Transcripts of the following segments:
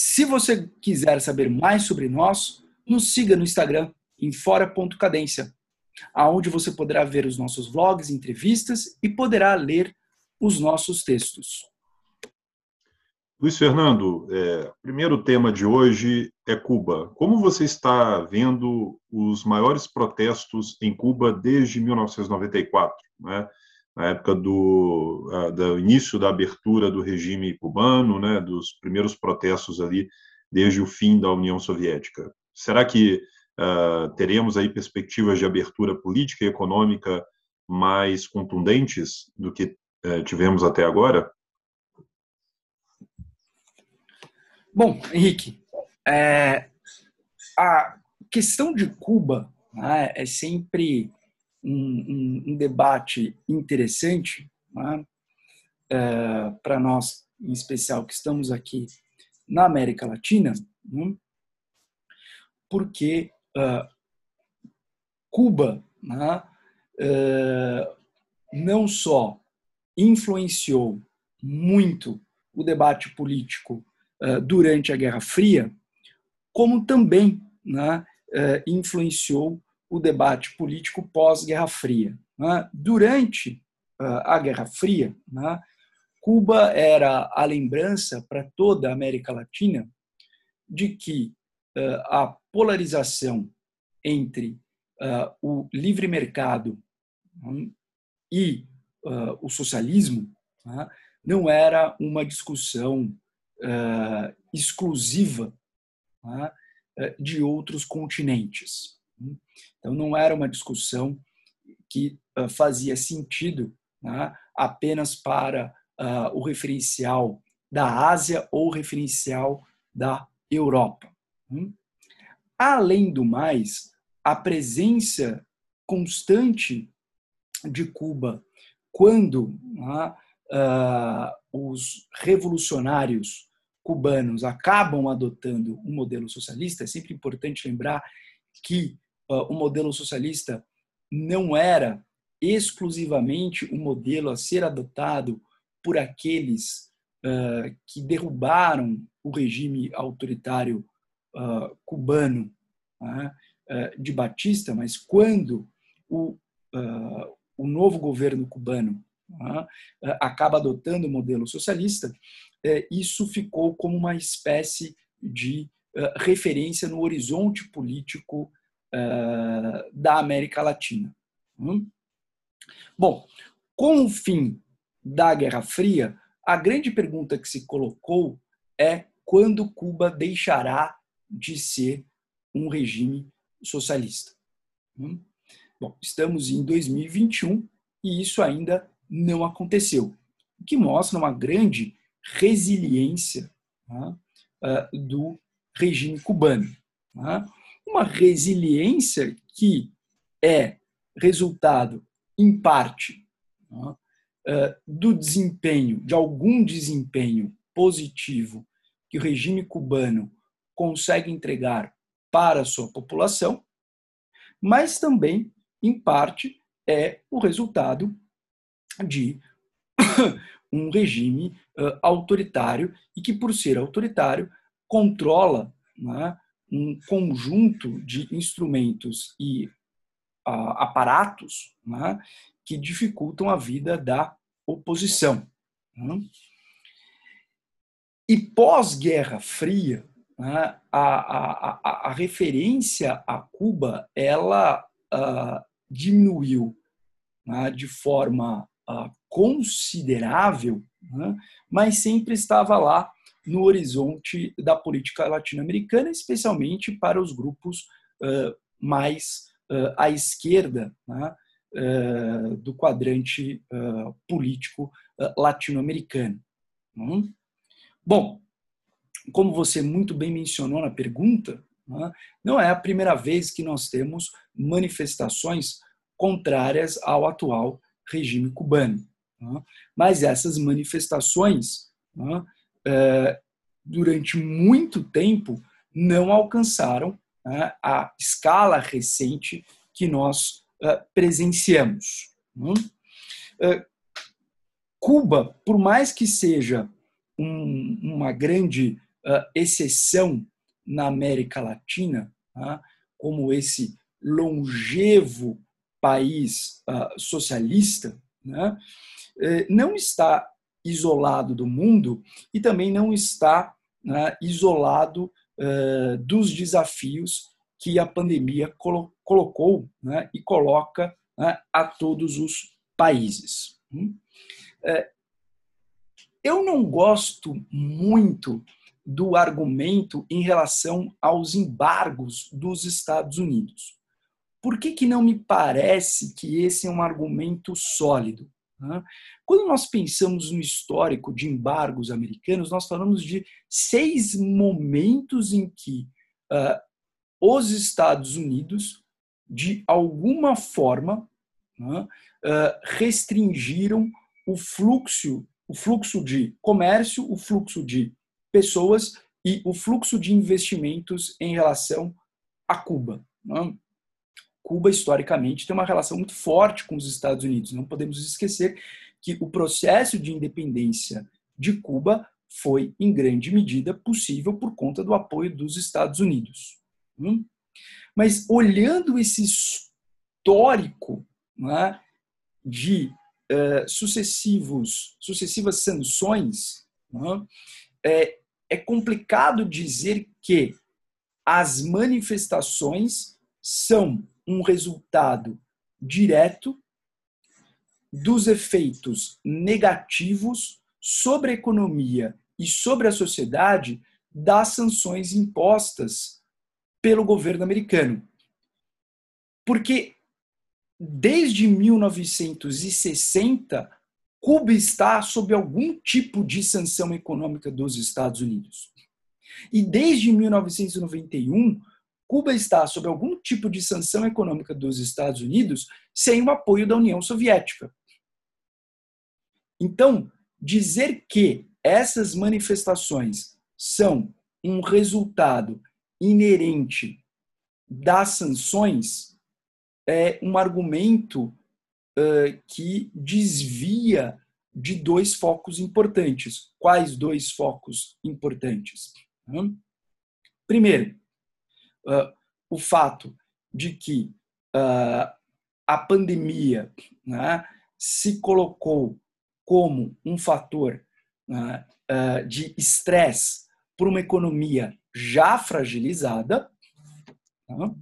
Se você quiser saber mais sobre nós, nos siga no Instagram em fora.cadência, aonde você poderá ver os nossos vlogs, entrevistas e poderá ler os nossos textos. Luiz Fernando, é, primeiro tema de hoje é Cuba. Como você está vendo os maiores protestos em Cuba desde 1994, né? Na época do, do, início da abertura do regime cubano, né? dos primeiros protestos ali desde o fim da União Soviética? Será que uh, teremos aí perspectivas de abertura política e econômica mais contundentes do que uh, tivemos até agora? Bom, Henrique, é, a questão de Cuba né, é sempre um, um, um, debate interessante né, é, para nós, em especial, que estamos aqui na América Latina, né, porque uh, Cuba né, uh, não só influenciou muito o debate político uh, durante a Guerra Fria, como também né, influenciou o debate político pós-Guerra Fria. Né. Durante a Guerra Fria, né, Cuba era a lembrança para toda a América Latina de que a polarização entre uh, o livre mercado um, e o socialismo uh, não era uma discussão exclusiva de outros continentes. Então, não era uma discussão que fazia sentido apenas para o referencial da Ásia ou referencial da Europa. Além do mais, a presença constante de Cuba quando uh, os revolucionários cubanos acabam adotando um modelo socialista, é sempre importante lembrar que uh, o modelo socialista não era exclusivamente o um modelo a ser adotado por aqueles uh, que derrubaram o regime autoritário uh, cubano uh, de Batista, mas quando o, o novo governo cubano acaba adotando o modelo socialista, isso ficou como uma espécie de referência no horizonte político da América Latina. Hum? Bom, com o fim da Guerra Fria, a grande pergunta que se colocou é quando Cuba deixará de ser um regime socialista. Hum? Bom, estamos em 2021 e isso ainda não aconteceu, o que mostra uma grande resiliência né, do regime cubano. Né? Uma resiliência que é resultado, em parte, né, do desempenho, de algum desempenho positivo que o regime cubano consegue entregar para a sua população, mas também, em parte, é o resultado de um regime autoritário e que, por ser autoritário, controla né, um conjunto de instrumentos e aparatos né, que dificultam a vida da oposição. Né. E pós-Guerra Fria, né, a, a, a, referência a Cuba ela uh, diminuiu né, de forma uh, considerável, né, mas sempre estava lá no horizonte da política latino-americana, especialmente para os grupos uh, mais à esquerda né, do quadrante político latino-americano. Hum? Bom, como você muito bem mencionou na pergunta, né, não é a primeira vez que nós temos manifestações contrárias ao atual regime cubano. Né. Mas essas manifestações, é, durante muito tempo, não alcançaram a escala recente que nós é, presenciamos. É, Cuba, por mais que seja uma grande exceção na América Latina, tá? como esse longevo país socialista, né? Não está isolado do mundo e também não está né, isolado uh, dos desafios que a pandemia colo colocou né, e coloca né, a todos os países. Uh, eu não gosto muito do argumento em relação aos embargos dos Estados Unidos. Por que, que não me parece que esse é um argumento sólido? Quando nós pensamos no histórico de embargos americanos, nós falamos de seis momentos em que uh, os Estados Unidos, de alguma forma, uh, restringiram o fluxo, o fluxo de comércio, o fluxo de pessoas e o fluxo de investimentos em relação a Cuba. Né? Cuba, historicamente, tem uma relação muito forte com os Estados Unidos. Não podemos esquecer que o processo de independência de Cuba foi, em grande medida, possível por conta do apoio dos Estados Unidos. Né? Mas, olhando esse histórico né, de uh, sucessivos, sucessivas sanções, né, é, é complicado dizer que as manifestações são um resultado direto dos efeitos negativos sobre a economia e sobre a sociedade das sanções impostas pelo governo americano. Porque desde 1960 Cuba está sob algum tipo de sanção econômica dos Estados Unidos. E desde 1991, Cuba está sob algum tipo de sanção econômica dos Estados Unidos sem o apoio da União Soviética. Então, dizer que essas manifestações são um resultado inerente das sanções é um argumento que desvia de dois focos importantes. Quais dois focos importantes? Primeiro, uh, o fato de que uh, a pandemia né, se colocou como um fator uh, de estresse para uma economia já fragilizada, tá?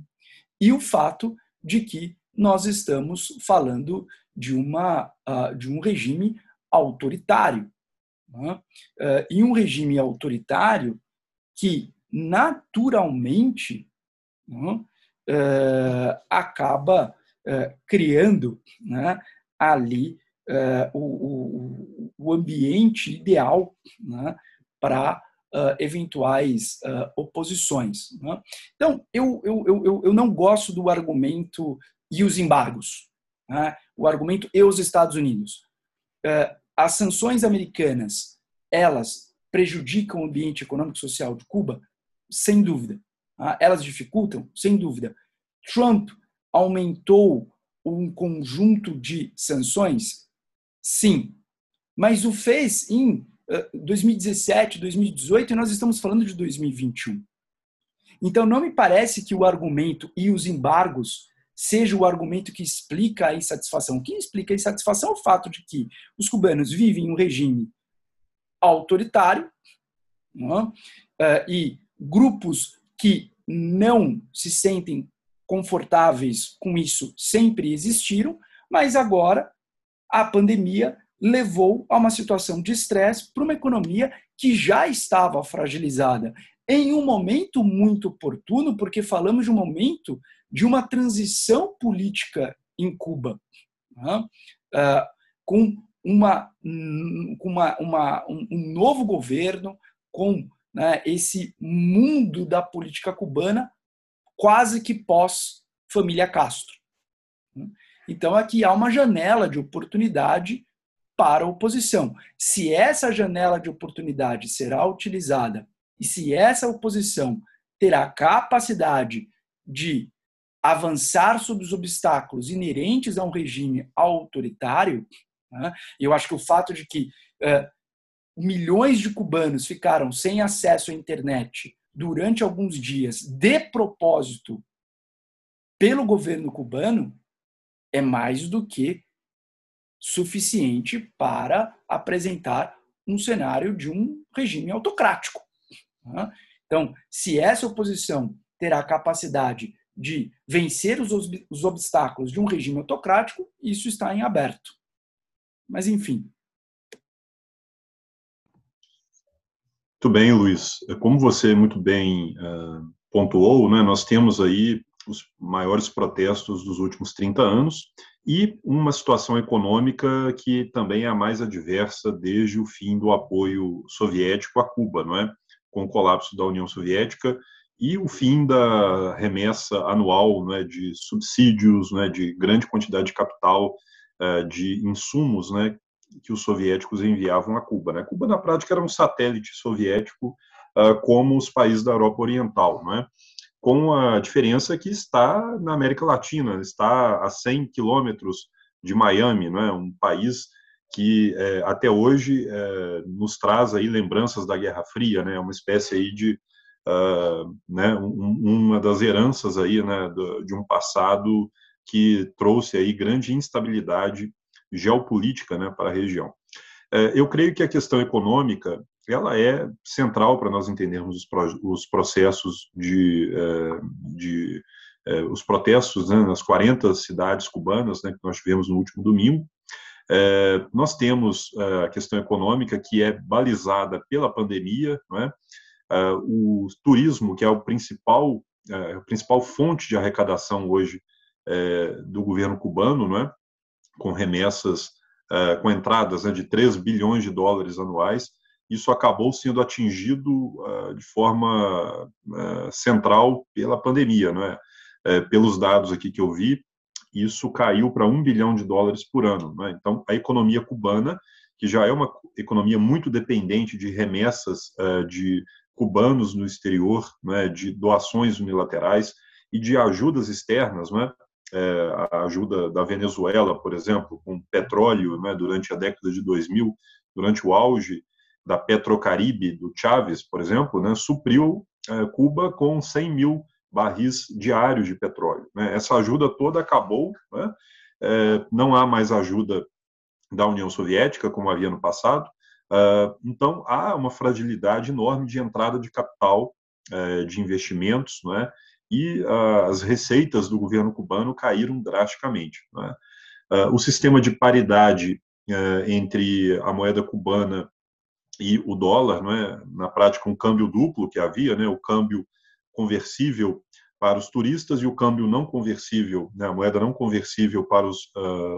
e o fato de que nós estamos falando de, uma, uh, de um regime autoritário. Né? E um regime autoritário que, naturalmente, né, uh, acaba criando né, ali o, o, o, ambiente ideal né, para eventuais oposições. Né? Então, eu, eu, eu, eu não gosto do argumento e os embargos. Né? O argumento e os Estados Unidos. As sanções americanas, elas prejudicam o ambiente econômico e social de Cuba? Sem dúvida. Tá? Elas dificultam? Sem dúvida. Trump aumentou um conjunto de sanções? Sim. Mas o fez em 2017, 2018 e nós estamos falando de 2021. Então, não me parece que o argumento e os embargos seja o argumento que explica a insatisfação. O que explica a insatisfação é o fato de que os cubanos vivem em um regime autoritário é? e grupos que não se sentem confortáveis com isso sempre existiram, mas agora a pandemia levou a uma situação de estresse para uma economia que já estava fragilizada em um momento muito oportuno, porque falamos de um momento de uma transição política em Cuba, né? uh, com, uma, com uma, uma, um, um novo governo, com né, esse mundo da política cubana quase que pós-família Castro. Então, aqui há uma janela de oportunidade para a oposição. Se essa janela de oportunidade será utilizada e se essa oposição terá capacidade de avançar sobre os obstáculos inerentes a um regime autoritário, né, eu acho que o fato de que uh, milhões de cubanos ficaram sem acesso à internet durante alguns dias, de propósito, pelo governo cubano, é mais do que suficiente para apresentar um cenário de um regime autocrático. Né? Então, se essa oposição terá capacidade de vencer os obstáculos de um regime autocrático, isso está em aberto. Mas, enfim, Muito bem, Luiz. Como você muito bem uh, pontuou, né, nós temos aí os maiores protestos dos últimos 30 anos e uma situação econômica que também é a mais adversa desde o fim do apoio soviético a Cuba, não é? Com o colapso da União Soviética e o fim da remessa anual né, de subsídios, né, de grande quantidade de capital, uh, de insumos né, que os soviéticos enviavam a Cuba. Né? Cuba, na prática, era um satélite soviético, uh, como os países da Europa Oriental, não é? com a diferença que está na América Latina, está a 100 quilômetros de Miami, não é? um país que é, até hoje é, nos traz aí lembranças da Guerra Fria, né? uma espécie aí de uh, né? Um, uma das heranças aí né? de um passado que trouxe aí grande instabilidade geopolítica né, para a região. É, eu creio que a questão econômica ela é central para nós entendermos os, processos de, é, de é, os protestos né, nas 40 cidades cubanas né, que nós tivemos no último domingo. nós temos a questão econômica que é balizada pela pandemia, não é? o turismo que é o principal a principal fonte de arrecadação hoje do governo cubano, é? Com remessas, uh, com entradas né, de 3 bilhões de dólares anuais, isso acabou sendo atingido uh, de forma uh, central pela pandemia, não é? pelos dados aqui que eu vi, isso caiu para 1 bilhão de dólares por ano. É? Então, a economia cubana, que já é uma economia muito dependente de remessas de cubanos no exterior, é? de doações unilaterais e de ajudas externas, não é? é, a ajuda da Venezuela, por exemplo, com petróleo né, durante a década de 2000, durante o auge da Petrocaribe, do Chávez, por exemplo, né, supriu é, Cuba com 100 mil barris diários de petróleo. Né? Essa ajuda toda acabou, né? é, não há mais ajuda da União Soviética, como havia no passado, é, então há uma fragilidade enorme de entrada de capital, é, de investimentos, não é? E uh, as receitas do governo cubano caíram drasticamente. Né? Uh, o sistema de paridade uh, entre a moeda cubana e o dólar, é? na prática um câmbio duplo que havia, né? o câmbio conversível para os turistas e o câmbio não conversível, né? a moeda não conversível para os,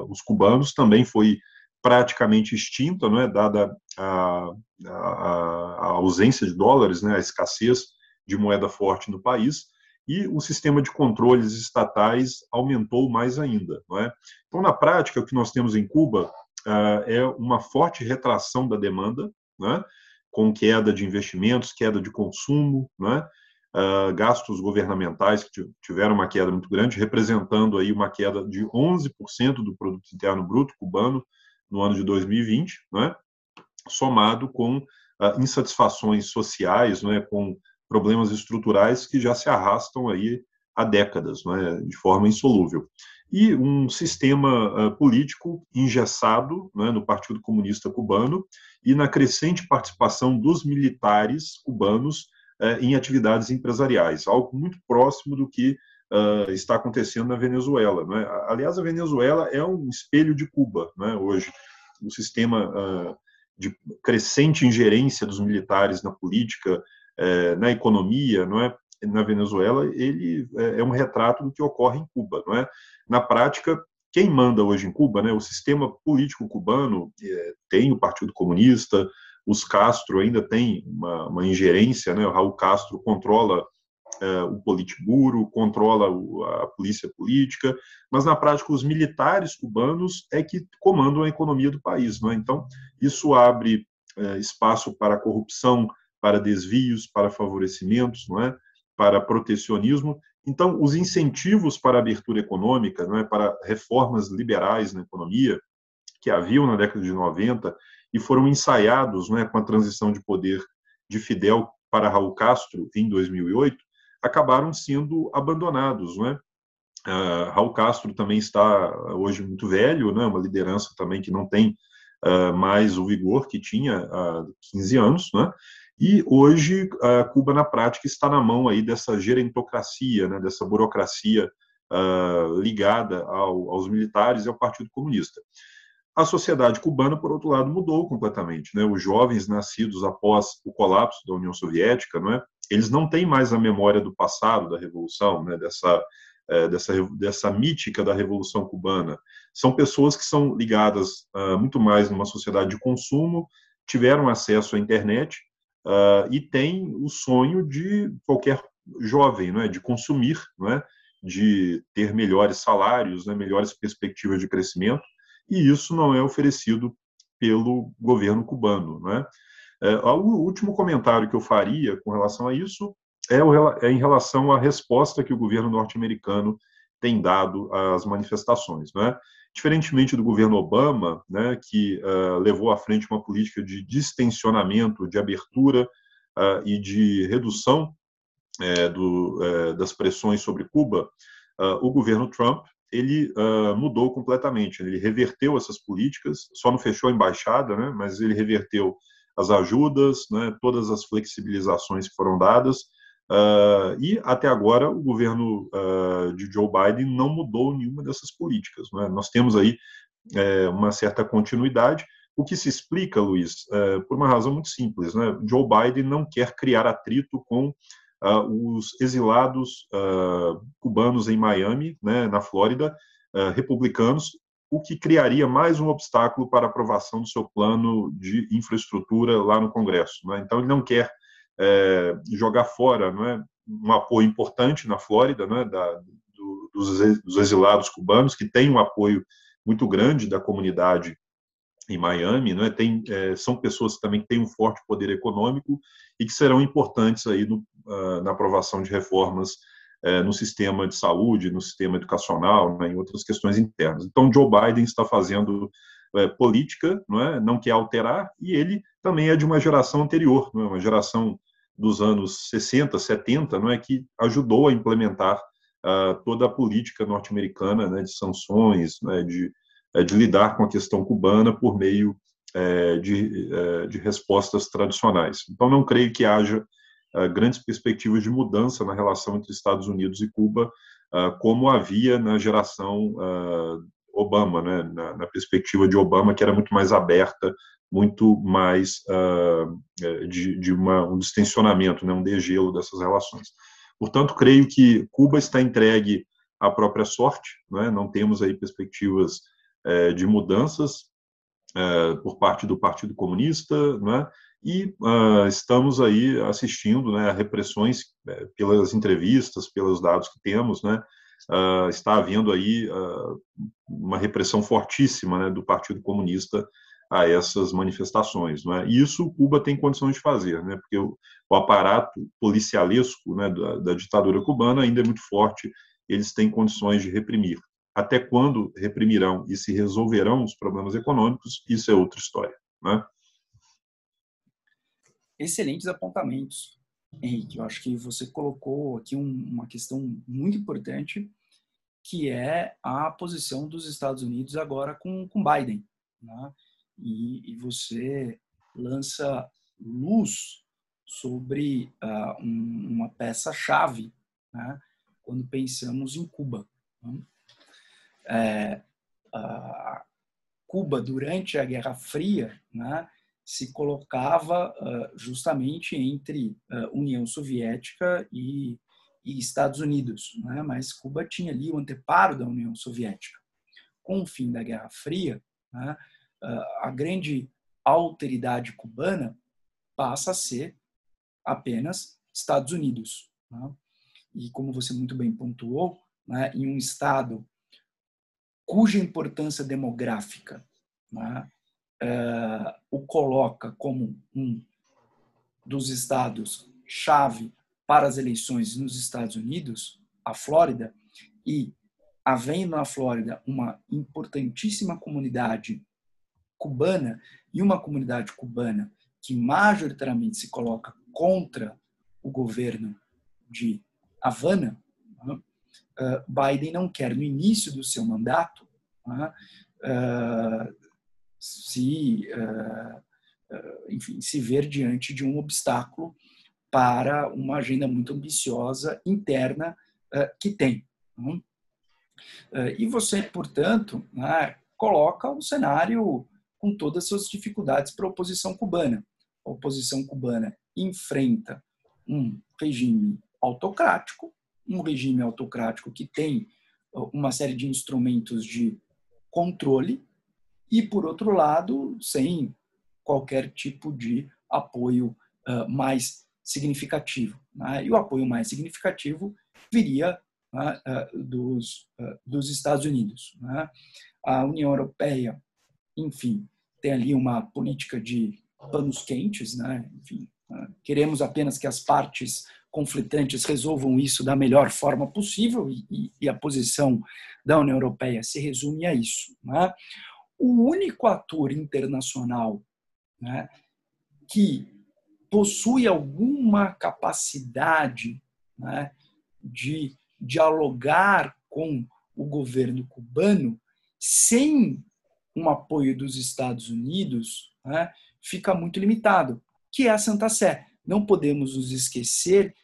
os cubanos também foi praticamente extinta, não é? dada a, a, a ausência de dólares, né? a escassez de moeda forte no país e o sistema de controles estatais aumentou mais ainda. Não é? Então, na prática, o que nós temos em Cuba uh, é uma forte retração da demanda, né? com queda de investimentos, queda de consumo, né? Gastos governamentais que tiveram uma queda muito grande, representando aí uma queda de 11% do produto interno bruto cubano no ano de 2020, né? somado com uh, insatisfações sociais, né? com problemas estruturais que já se arrastam aí há décadas, é, de forma insolúvel. E um sistema uh, político engessado é, no Partido Comunista Cubano e na crescente participação dos militares cubanos uh, em atividades empresariais, algo muito próximo do que uh, está acontecendo na Venezuela. É? Aliás, a Venezuela é um espelho de Cuba é, hoje. O sistema de crescente ingerência dos militares na política, é, na economia, não é? Na Venezuela, ele é, é um retrato do que ocorre em Cuba, não é? Na prática, quem manda hoje em Cuba, né? O sistema político cubano é, tem o Partido Comunista, os Castro ainda têm uma, uma ingerência, né? O Raul Castro controla é, o Politburo, controla a polícia política, mas na prática os militares cubanos é que comandam a economia do país. Não é? Então, isso abre é, espaço para corrupção, para desvios, para favorecimentos, não é? para protecionismo. Então, os incentivos para abertura econômica, não é? para reformas liberais na economia, que haviam na década de 90 e foram ensaiados não é? com a transição de poder de Fidel para Raul Castro em 2008, acabaram sendo abandonados, né? Uh, Raul Castro também está hoje muito velho, né? Uma liderança também que não tem uh, mais o vigor que tinha há 15 anos, né? E hoje uh, Cuba na prática está na mão aí dessa gerentocracia, né? Dessa burocracia ligada ao, aos militares e ao Partido Comunista. A sociedade cubana, por outro lado, mudou completamente. Né? Os jovens nascidos após o colapso da União Soviética, não é? eles não têm mais a memória do passado da revolução, né, dessa é, dessa dessa mítica da revolução cubana. São pessoas que são ligadas uh, muito mais numa sociedade de consumo, tiveram acesso à internet uh, e têm o sonho de qualquer jovem, não é, de consumir, não é, de ter melhores salários, né, melhores perspectivas de crescimento, e isso não é oferecido pelo governo cubano, não é? É, o último comentário que eu faria com relação a isso é, é em relação à resposta que o governo norte-americano tem dado às manifestações. Né? Diferentemente do governo Obama, né, que uh, levou à frente uma política de distensionamento, de abertura uh, e de redução uh, do, das pressões sobre Cuba, o governo Trump ele mudou completamente. Ele reverteu essas políticas, só não fechou a embaixada, né, mas ele reverteu as ajudas, né, todas as flexibilizações que foram dadas. Uh, e até agora o governo uh, de Joe Biden não mudou nenhuma dessas políticas. Né? Nós temos aí é, uma certa continuidade, o que se explica, Luiz, é, por uma razão muito simples. Né? Joe Biden não quer criar atrito com uh, os exilados cubanos em Miami, né, na Flórida, republicanos, o que criaria mais um obstáculo para aprovação do seu plano de infraestrutura lá no Congresso. Né? Então, ele não quer é, jogar fora não é, um apoio importante na Flórida né, da, do, dos exilados cubanos, que tem um apoio muito grande da comunidade em Miami, não é? Tem, é, são pessoas também que têm um forte poder econômico e que serão importantes aí no, uh, na aprovação de reformas é, no sistema de saúde, no sistema educacional, né, em outras questões internas. Então, Joe Biden está fazendo é, política, não, é? não quer alterar, e ele também é de uma geração anterior, não é? uma geração dos anos 60, 70, não é que ajudou a implementar uh, toda a política norte-americana né, de sanções, né, de, é, de lidar com a questão cubana por meio é, de, é, de respostas tradicionais. Então, não creio que haja uh, grandes perspectivas de mudança na relação entre Estados Unidos e Cuba, uh, como havia na geração Obama, né, na, na, perspectiva de Obama, que era muito mais aberta, muito mais de, de uma, um distensionamento, né, um degelo dessas relações. Portanto, creio que Cuba está entregue à própria sorte, né, não temos aí perspectivas de mudanças por parte do Partido Comunista, né, e uh, estamos aí assistindo né, a repressões pelas entrevistas, pelos dados que temos, né, uh, está havendo aí uh, uma repressão fortíssima né, do Partido Comunista a essas manifestações. Né? E isso Cuba tem condições de fazer, né? porque o, o aparato policialesco né, da, da, ditadura cubana ainda é muito forte, eles têm condições de reprimir. Até quando reprimirão e se resolverão os problemas econômicos, isso é outra história. Né? excelentes apontamentos, Henrique. Eu acho que você colocou aqui um, uma questão muito importante, que é a posição dos Estados Unidos agora com, com Biden. Né? E, e, você lança luz sobre uh, um, uma peça-chave né? quando pensamos em Cuba. Né? É, Cuba, durante a Guerra Fria, né? se colocava uh, justamente entre uh, União Soviética e, e Estados Unidos, né? mas Cuba tinha ali o anteparo da União Soviética. Com o fim da Guerra Fria, né? uh, a grande alteridade cubana passa a ser apenas Estados Unidos. Né? E como você muito bem pontuou, né, em um Estado cuja importância demográfica né, uh, o coloca como um dos estados chave para as eleições nos Estados Unidos, a Flórida, e havendo na Flórida uma importantíssima comunidade cubana e uma comunidade cubana que majoritariamente se coloca contra o governo de Havana, né, Biden não quer, no início do seu mandato, né, se, enfim, se ver diante de um obstáculo para uma agenda muito ambiciosa interna que tem. Né. E você, portanto, coloca o cenário com todas as suas dificuldades para a oposição cubana. A oposição cubana enfrenta um regime autocrático, um regime autocrático que tem uma série de instrumentos de controle e, por outro lado, sem qualquer tipo de apoio uh, mais significativo. Né? E o apoio mais significativo viria né, uh, dos, uh, dos Estados Unidos. Né? A União Europeia, enfim, tem ali uma política de panos quentes, né? enfim, queremos apenas que as partes conflitantes resolvam isso da melhor forma possível e, e a posição da União Europeia se resume a isso. Né? O único ator internacional né, que possui alguma capacidade né, de dialogar com o governo cubano sem um apoio dos Estados Unidos né, fica muito limitado, que é a Santa Sé. Não podemos nos esquecer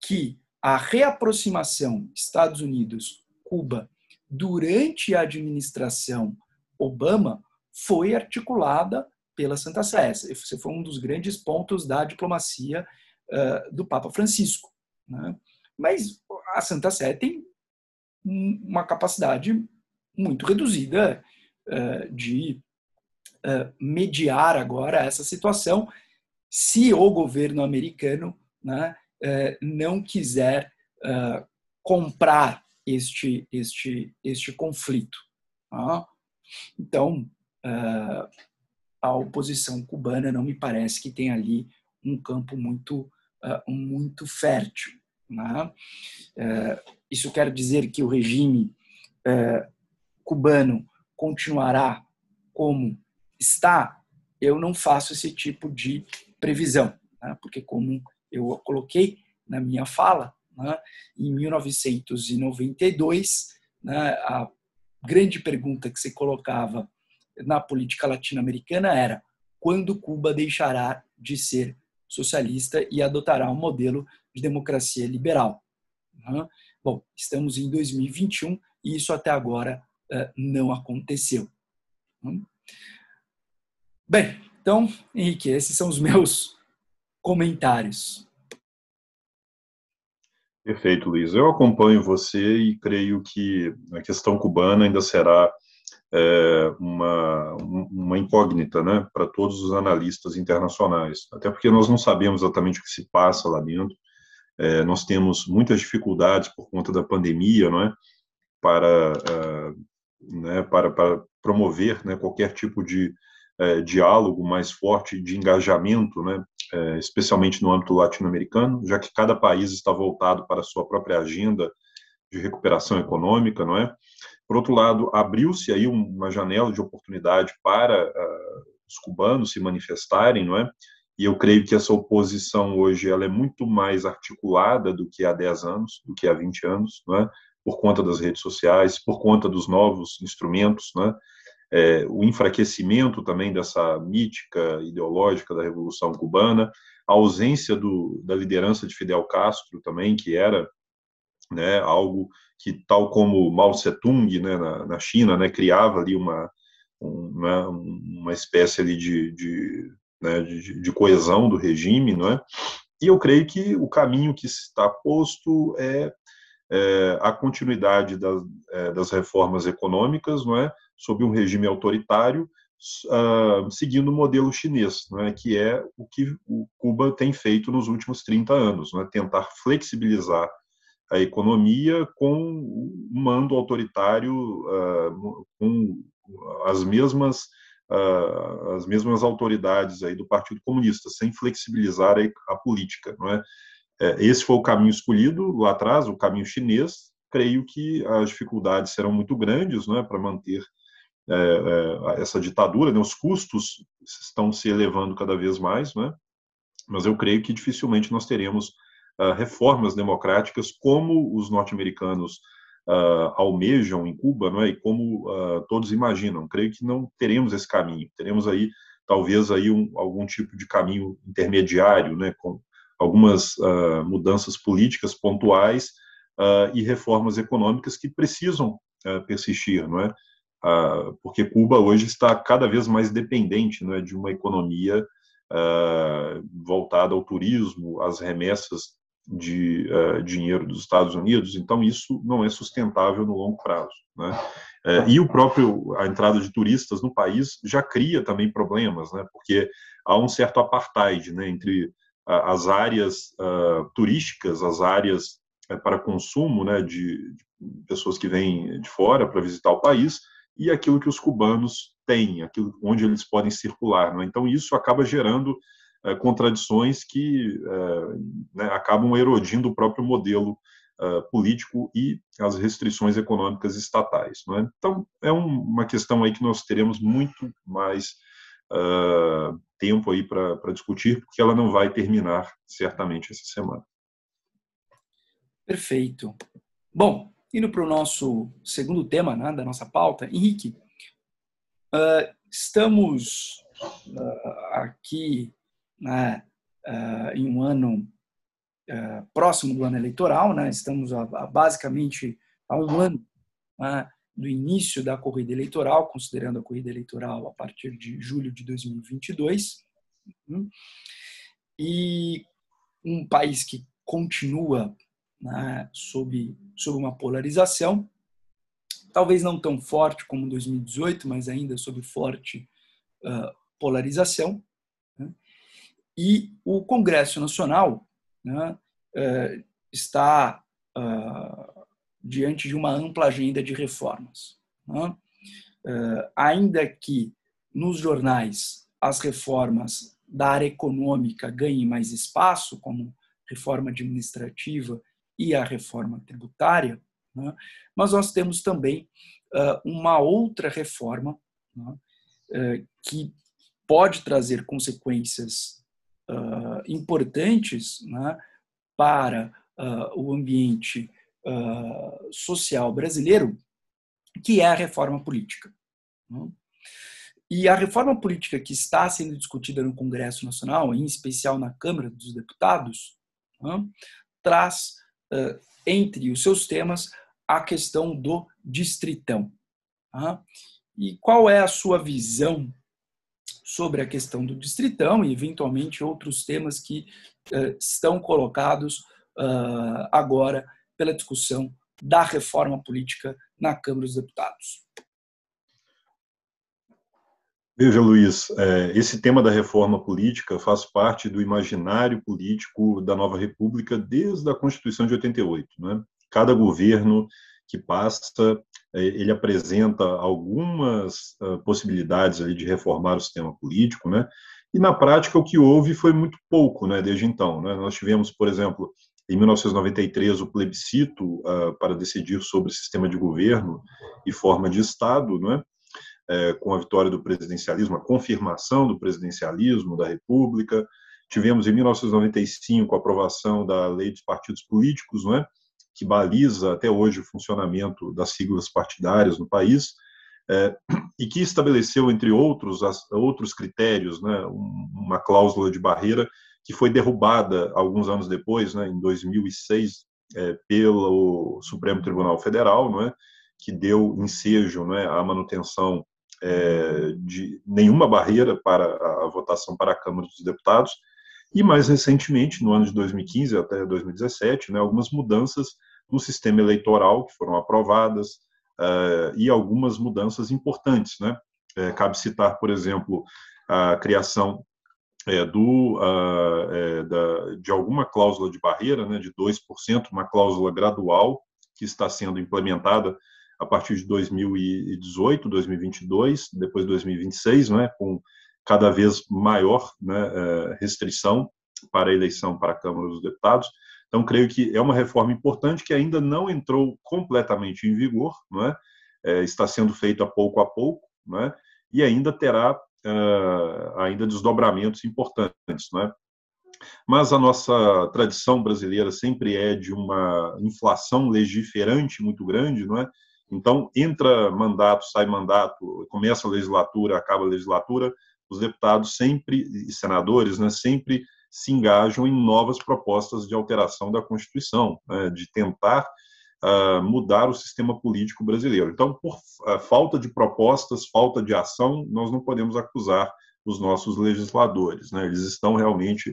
que a reaproximação Estados Unidos-Cuba durante a administração Obama foi articulada pela Santa Sé. Esse foi um dos grandes pontos da diplomacia uh, do Papa Francisco. Né? Mas a Santa Sé tem uma capacidade muito reduzida de uh, mediar agora essa situação se o governo americano né, não quiser comprar este, este, este conflito. Tá? Então, a oposição cubana não me parece que tenha ali um campo muito, muito fértil. Né? Isso quer dizer que o regime cubano continuará como está? Eu não faço esse tipo de previsão, né? porque, como eu coloquei na minha fala, né? em 1992, né? a grande pergunta que se colocava na política latino-americana era quando Cuba deixará de ser socialista e adotará um modelo de democracia liberal. Bom, estamos em 2021 e isso até agora não aconteceu. Bem, então, Henrique, esses são os meus comentários. Perfeito, Luiz. Eu acompanho você e creio que a questão cubana ainda será é, uma, uma incógnita né, para todos os analistas internacionais, até porque nós não sabemos exatamente o que se passa lá dentro. É, nós temos muitas dificuldades por conta da pandemia, não é? Para, uh, né, para, para promover né, qualquer tipo de é, diálogo mais forte, de engajamento, né, é, especialmente no âmbito latino-americano, já que cada país está voltado para a sua própria agenda de recuperação econômica, não é? Por outro lado, abriu-se aí uma janela de oportunidade para uh, os cubanos se manifestarem, não é? E eu creio que essa oposição hoje ela é muito mais articulada do que há 10 anos, do que há 20 anos, não é? Por conta das redes sociais, por conta dos novos instrumentos, é? é, o enfraquecimento também dessa mítica ideológica da Revolução Cubana, a ausência do, da liderança de Fidel Castro também, que era né, algo que, tal como Mao Tse-tung né, na, na, China, né, criava ali uma, uma, né, uma espécie ali de, de, né, de, de coesão do regime, é? E eu creio que o caminho que está posto é, é a continuidade das, é, das reformas econômicas, não é? sob um regime autoritário, uh, seguindo o modelo chinês, né, que é o que o Cuba tem feito nos últimos 30 anos, né, tentar flexibilizar a economia com um mando autoritário, uh, com as mesmas uh, as mesmas autoridades aí do Partido Comunista, sem flexibilizar a, a política, não é? É? Esse foi o caminho escolhido lá atrás, o caminho chinês. Creio que as dificuldades serão muito grandes, não é, para manter é, é, essa ditadura, né? os custos estão se elevando cada vez mais, né? mas eu creio que dificilmente nós teremos uh, reformas democráticas como os norte-americanos uh, almejam em Cuba, não é? E como uh, todos imaginam. Creio que não teremos esse caminho. Teremos aí talvez aí um, algum tipo de caminho intermediário, né? Com algumas uh, mudanças políticas pontuais e reformas econômicas que precisam persistir, não é? porque Cuba hoje está cada vez mais dependente, não é, de uma economia voltada ao turismo, às remessas de uh, dinheiro dos Estados Unidos, então isso não é sustentável no longo prazo. Né? Uh, e o próprio a entrada de turistas no país já cria também problemas, né? porque há um certo apartheid né? entre uh, as áreas turísticas, as áreas para consumo né? de, de, pessoas que vêm de fora para visitar o país e aquilo que os cubanos têm, aquilo onde eles podem circular. Né? Então isso acaba gerando é, contradições que é, né, acabam erodindo o próprio modelo é, político e as restrições econômicas estatais. É? Então, é um, uma questão aí que nós teremos muito mais uh, tempo aí para discutir, porque ela não vai terminar certamente essa semana. Perfeito. Bom, indo para o nosso segundo tema né, da nossa pauta, Henrique, uh, estamos uh, aqui né, em um ano próximo do ano eleitoral, né, estamos a, a, basicamente a um ano né, do início da corrida eleitoral, considerando a corrida eleitoral a partir de julho de 2022, uhum, e um país que continua né, sob, sob uma polarização, talvez não tão forte como 2018, mas ainda sob forte uh, polarização, e o Congresso Nacional né, é, está uh, diante de uma ampla agenda de reformas. Né? Uh, ainda que nos jornais as reformas da área econômica ganhem mais espaço, como reforma administrativa e a reforma tributária, né? mas nós temos também uh, uma outra reforma né? que pode trazer consequências uh, importantes né, para uh, o ambiente uh, social brasileiro, que é a reforma política. Né? E a reforma política que está sendo discutida no Congresso Nacional, em especial na Câmara dos Deputados, né, traz entre os seus temas a questão do distritão. Tá? E qual é a sua visão sobre a questão do distritão e, eventualmente, outros temas que uh, estão colocados agora pela discussão da reforma política na Câmara dos Deputados. Veja, Luiz, é, esse tema da reforma política faz parte do imaginário político da nova República desde a Constituição de 88. Né? Cada governo que passa é, ele apresenta algumas uh, possibilidades ali de reformar o sistema político, né? E na prática o que houve foi muito pouco, né? Desde então, né? Nós tivemos, por exemplo, em 1993 o plebiscito uh, para decidir sobre o sistema de governo e forma de Estado, né? É, com a vitória do presidencialismo, a confirmação do presidencialismo da República. Tivemos em 1995 a aprovação da lei dos partidos políticos, não é? que baliza até hoje o funcionamento das siglas partidárias no país, é, e que estabeleceu, entre outros, as, outros critérios, né, uma cláusula de barreira que foi derrubada alguns anos depois, né, em 2006, é, pelo Supremo Tribunal Federal, não é, que deu ensejo né, à manutenção é, de nenhuma barreira para a, a votação para a Câmara dos Deputados, e mais recentemente, no ano de 2015 até 2017, né, algumas mudanças no sistema eleitoral que foram aprovadas uh, e algumas mudanças importantes, né? É, cabe citar, por exemplo, a criação é, do, é, da, de alguma cláusula de barreira, né, de 2%, uma cláusula gradual que está sendo implementada a partir de 2018, 2022, depois 2026, né, com cada vez maior né, é, restrição para a eleição para a Câmara dos Deputados. Então, creio que é uma reforma importante que ainda não entrou completamente em vigor, não é? é está sendo feita pouco a pouco, não é? e ainda terá uh, ainda desdobramentos importantes. Não é? Mas a nossa tradição brasileira sempre é de uma inflação legiferante muito grande, não é? Então, entra mandato, sai mandato, começa a legislatura, acaba a legislatura, os deputados sempre e senadores, né, sempre se engajam em novas propostas de alteração da Constituição, né, de tentar mudar o sistema político brasileiro. Então, por uh, falta de propostas, falta de ação, nós não podemos acusar os nossos legisladores. Né, eles estão realmente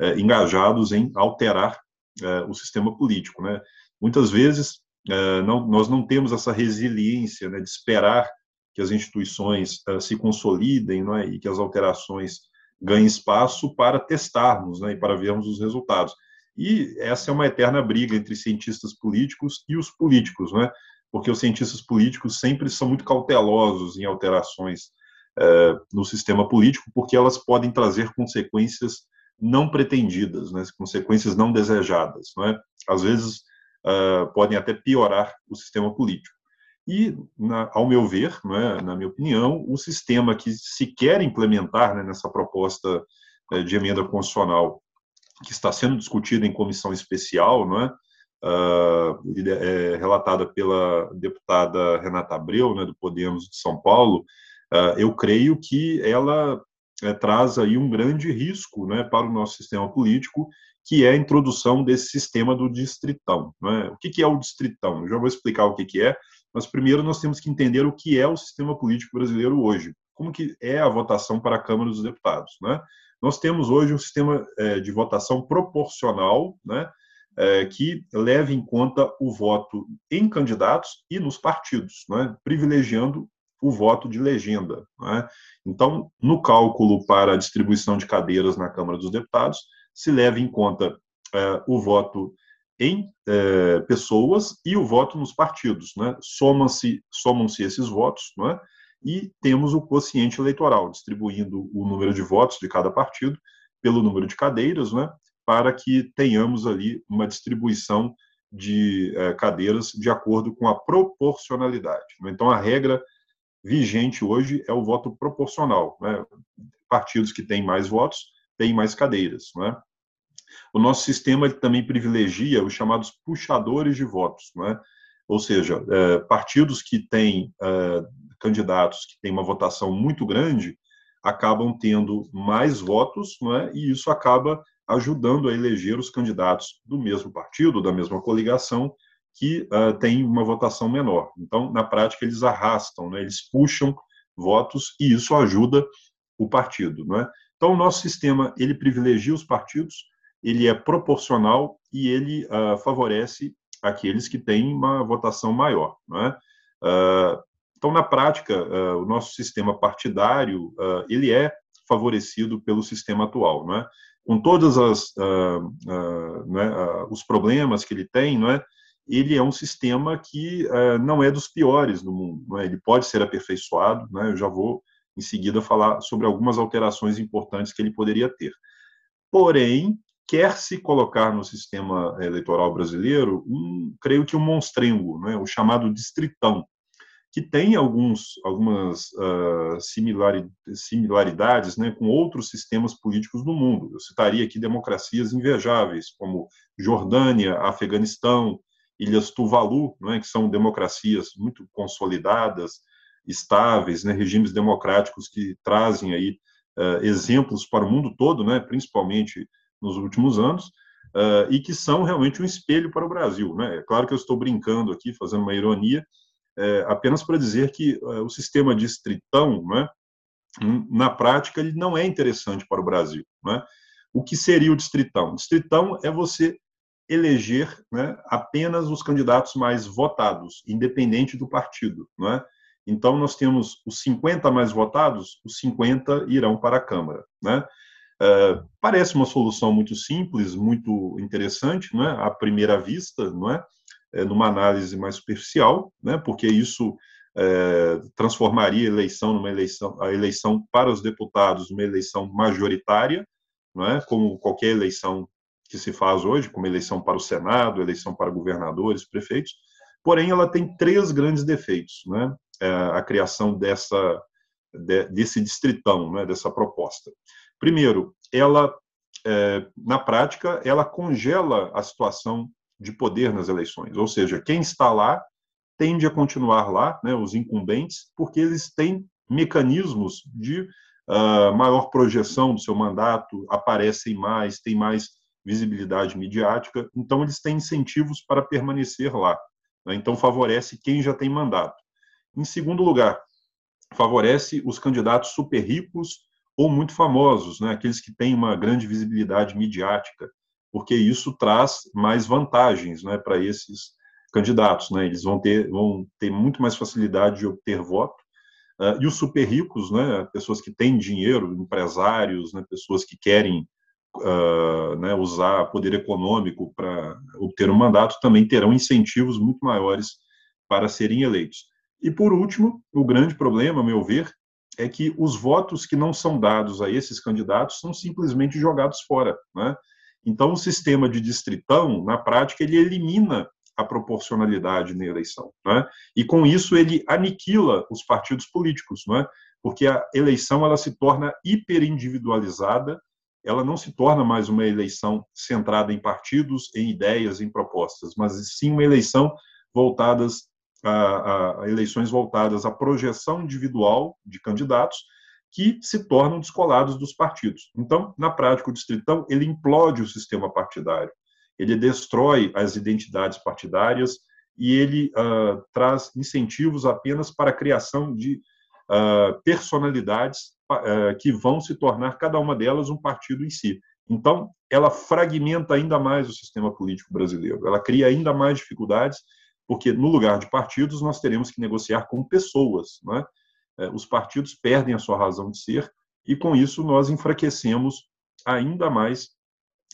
uh, engajados em alterar eh, o sistema político. Né. Muitas vezes, eh, não, nós não temos essa resiliência né, de esperar que as instituições se consolidem é, e que as alterações ganhem espaço para testarmos né, e para vermos os resultados. E essa é uma eterna briga entre cientistas políticos e os políticos, né? porque os cientistas políticos sempre são muito cautelosos em alterações uh, no sistema político, porque elas podem trazer consequências não pretendidas, né? consequências não desejadas. Né? Às vezes, uh, podem até piorar o sistema político. E, na, ao meu ver, né, na minha opinião, o sistema que se quer implementar né, nessa proposta eh, de emenda constitucional que está sendo discutida em comissão especial, não é? Uh, é, relatada pela deputada Renata Abreu, né, do Podemos de São Paulo, uh, eu creio que ela é, traz aí um grande risco né, para o nosso sistema político, que é a introdução desse sistema do distritão. Né? O que, que é o distritão? Eu já vou explicar o que, que é, mas primeiro nós temos que entender o que é o sistema político brasileiro hoje, como que é a votação para a Câmara dos Deputados, né? Nós temos hoje um sistema é, de votação proporcional, né, é, que leva em conta o voto em candidatos e nos partidos, né, privilegiando o voto de legenda. Né? Então, no cálculo para a distribuição de cadeiras na Câmara dos Deputados, se leva em conta é, o voto em pessoas e o voto nos partidos. Né? Somam-se somam -se esses votos né? E temos o quociente eleitoral, distribuindo o número de votos de cada partido pelo número de cadeiras, né? para que tenhamos ali uma distribuição de é, cadeiras de acordo com a proporcionalidade. Né? Então, a regra vigente hoje é o voto proporcional. Né? Partidos que têm mais votos têm mais cadeiras. Né? O nosso sistema também privilegia os chamados puxadores de votos, é? Ou seja, é, partidos que têm é, candidatos que têm uma votação muito grande acabam tendo mais votos, é? e isso acaba ajudando a eleger os candidatos do mesmo partido, da mesma coligação, que uh, tem uma votação menor. Então, na prática, eles arrastam, né? eles puxam votos e isso ajuda o partido. Não é? Então, o nosso sistema ele privilegia os partidos, ele é proporcional e ele uh, favorece aqueles que têm uma votação maior. Né? Uh, então, na prática, uh, o nosso sistema partidário ele é favorecido pelo sistema atual, né? com todos né, os problemas que ele tem, é? ele é um sistema que não é dos piores do mundo. É? Ele pode ser aperfeiçoado. Eu já vou em seguida falar sobre algumas alterações importantes que ele poderia ter. Porém, quer se colocar no sistema eleitoral brasileiro, um, creio que um monstrengo, né, o chamado distritão, que tem alguns, algumas uh, similaridades né, com outros sistemas políticos do mundo. Eu citaria aqui democracias invejáveis, como Jordânia, Afeganistão, Ilhas Tuvalu, né, que são democracias muito consolidadas, estáveis, né, regimes democráticos que trazem aí uh, exemplos para o mundo todo, né, principalmente nos últimos anos, uh, e que são realmente um espelho para o Brasil. Né? É claro que eu estou brincando aqui, fazendo uma ironia, é, apenas para dizer que uh, o sistema distritão, né, na prática, ele não é interessante para o Brasil. Né? O que seria o distritão? O distritão é você eleger né, apenas os candidatos mais votados, independente do partido. Né? Então, nós temos os 50 mais votados, os 50 irão para a Câmara. Né? Parece uma solução muito simples, muito interessante, não é? à primeira vista, não é? é numa análise mais superficial, né? porque isso é, transformaria a eleição numa eleição, a eleição para os deputados numa eleição majoritária, não é? como qualquer eleição que se faz hoje, como eleição para o Senado, eleição para governadores, prefeitos, porém ela tem três grandes defeitos, né? É, a criação dessa de, desse distritão, né? Dessa proposta. Primeiro, ela é, na prática ela congela a situação de poder nas eleições, ou seja, quem está lá tende a continuar lá, né? Os incumbentes, porque eles têm mecanismos de uh, maior projeção do seu mandato, aparecem mais, têm mais visibilidade midiática, então eles têm incentivos para permanecer lá. Né? Então, favorece quem já tem mandato. Em segundo lugar, favorece os candidatos super ricos ou muito famosos, né? aqueles que têm uma grande visibilidade midiática, porque isso traz mais vantagens né, para esses candidatos. Né? Eles vão ter, vão ter muito mais facilidade de obter voto. Uh, e os super ricos, né, pessoas que têm dinheiro, empresários, né, pessoas que querem uh, né, usar poder econômico para obter um mandato, também terão incentivos muito maiores para serem eleitos. E, por último, o grande problema, a meu ver, é que os votos que não são dados a esses candidatos são simplesmente jogados fora. Né? Então, o sistema de distritão, na prática, ele elimina a proporcionalidade na eleição. Né? E, com isso, ele aniquila os partidos políticos, né? porque a eleição ela se torna hiperindividualizada ela não se torna mais uma eleição centrada em partidos, em ideias, em propostas, mas sim uma eleição voltadas a, a, eleições voltadas à projeção individual de candidatos que se tornam descolados dos partidos. Então, na prática, o distritão ele implode o sistema partidário, ele destrói as identidades partidárias e ele uh, traz incentivos apenas para a criação de uh, personalidades uh, que vão se tornar, cada uma delas, um partido em si. Então, ela fragmenta ainda mais o sistema político brasileiro, ela cria ainda mais dificuldades, porque no lugar de partidos nós teremos que negociar com pessoas. Né? Os partidos perdem a sua razão de ser e, com isso, nós enfraquecemos ainda mais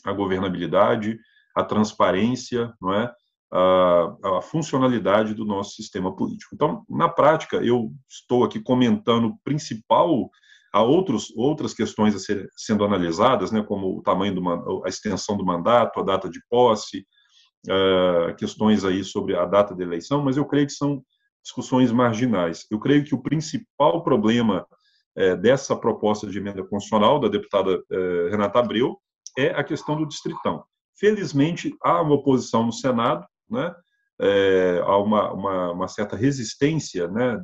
a governabilidade, a transparência, não é? a, a, funcionalidade do nosso sistema político. Então, na prática, eu estou aqui comentando principal há outros, outras questões a ser, sendo analisadas, né, como o tamanho do a extensão do mandato, a data de posse, uh, questões aí sobre a data da eleição, mas eu creio que são discussões marginais. Eu creio que o principal problema uh, dessa proposta de emenda constitucional da deputada uh, Renata Abreu é a questão do distritão. Felizmente, há uma oposição no Senado, né, é, há uma, uma, uma, certa resistência né,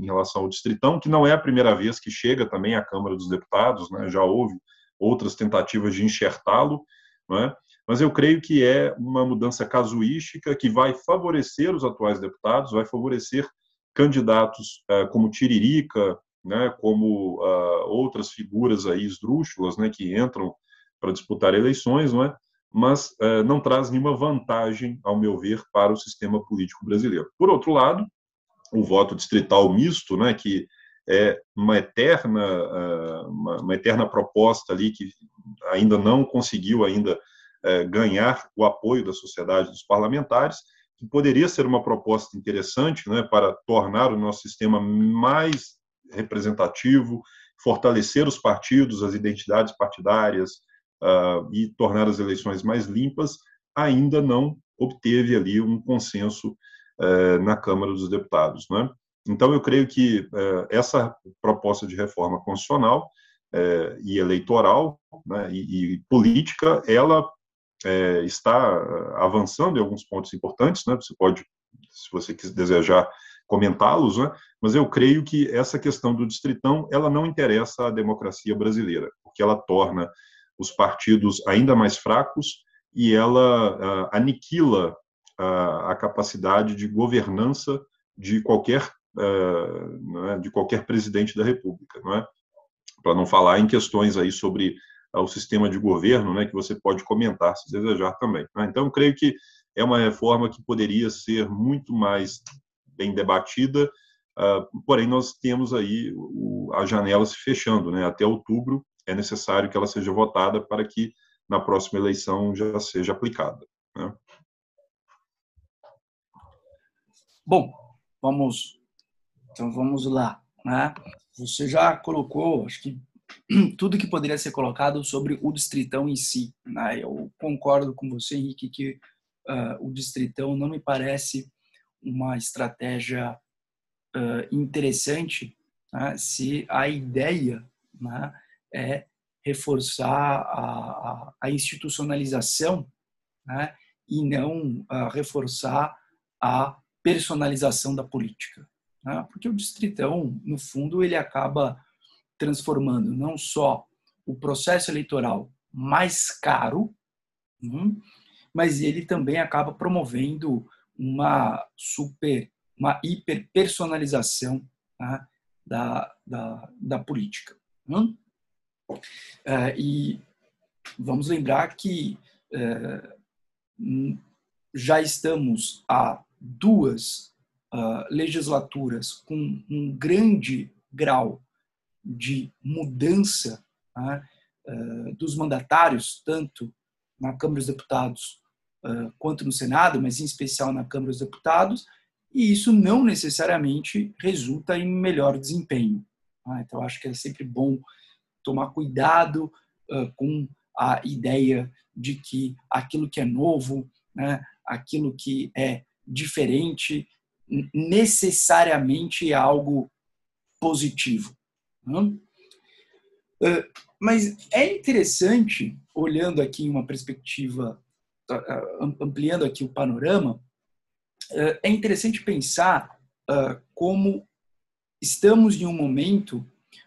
em relação ao distritão, que não é a primeira vez que chega também à Câmara dos Deputados, né, já houve outras tentativas de enxertá-lo, né, mas eu creio que é uma mudança casuística que vai favorecer os atuais deputados, vai favorecer candidatos é, como Tiririca, né, como uh, outras figuras aí esdrúxulas né, que entram para disputar eleições, não é? mas eh, não traz nenhuma vantagem, ao meu ver, para o sistema político brasileiro. Por outro lado, o voto distrital misto, né, que é uma eterna, eh, uma, uma eterna proposta ali que ainda não conseguiu ainda eh, ganhar o apoio da sociedade dos parlamentares, que poderia ser uma proposta interessante né, para tornar o nosso sistema mais representativo, fortalecer os partidos, as identidades partidárias, uh, e tornar as eleições mais limpas, ainda não obteve ali um consenso uh, na Câmara dos Deputados. Né? Então, eu creio que uh, essa proposta de reforma constitucional e eleitoral né, e, e, política, ela eh, está avançando em alguns pontos importantes, né? você pode, se você quiser desejar, comentá-los, né? mas eu creio que essa questão do distritão ela não interessa à democracia brasileira, porque ela torna os partidos ainda mais fracos e ela uh, aniquila a capacidade de governança de qualquer uh, é, de qualquer presidente da República, não é? Para não falar em questões aí sobre o sistema de governo, né, que você pode comentar se desejar também. Né? Então, creio que é uma reforma que poderia ser muito mais bem debatida, Uh, porém, nós temos aí o, a janela se fechando, né? Até outubro é necessário que ela seja votada para que na próxima eleição já seja aplicada. Né? Bom, vamos, então vamos lá. Né? Você já colocou, acho que tudo que poderia ser colocado sobre o distritão em si. Né? Eu concordo com você, Henrique, que uh, o distritão não me parece uma estratégia uh, interessante né, se a ideia né, é reforçar a, a, institucionalização né, e não uh, reforçar a personalização da política. Né, porque o distritão, no fundo, ele acaba transformando não só o processo eleitoral mais caro, hum, mas ele também acaba promovendo uma super uma hiperpersonalização tá, da, da, da política. Hum? É, e vamos lembrar que é, já estamos há duas uh, legislaturas com um grande grau de mudança uh, dos mandatários, tanto na Câmara dos Deputados uh, quanto no Senado, mas em especial na Câmara dos Deputados, e isso não necessariamente resulta em melhor desempenho. Tá? Então, acho que é sempre bom tomar cuidado uh, com a ideia de que aquilo que é novo, né, aquilo que é diferente, necessariamente é algo positivo. Uh, mas é interessante, olhando aqui em uma perspectiva, ampliando aqui o panorama, é, interessante pensar como estamos em um momento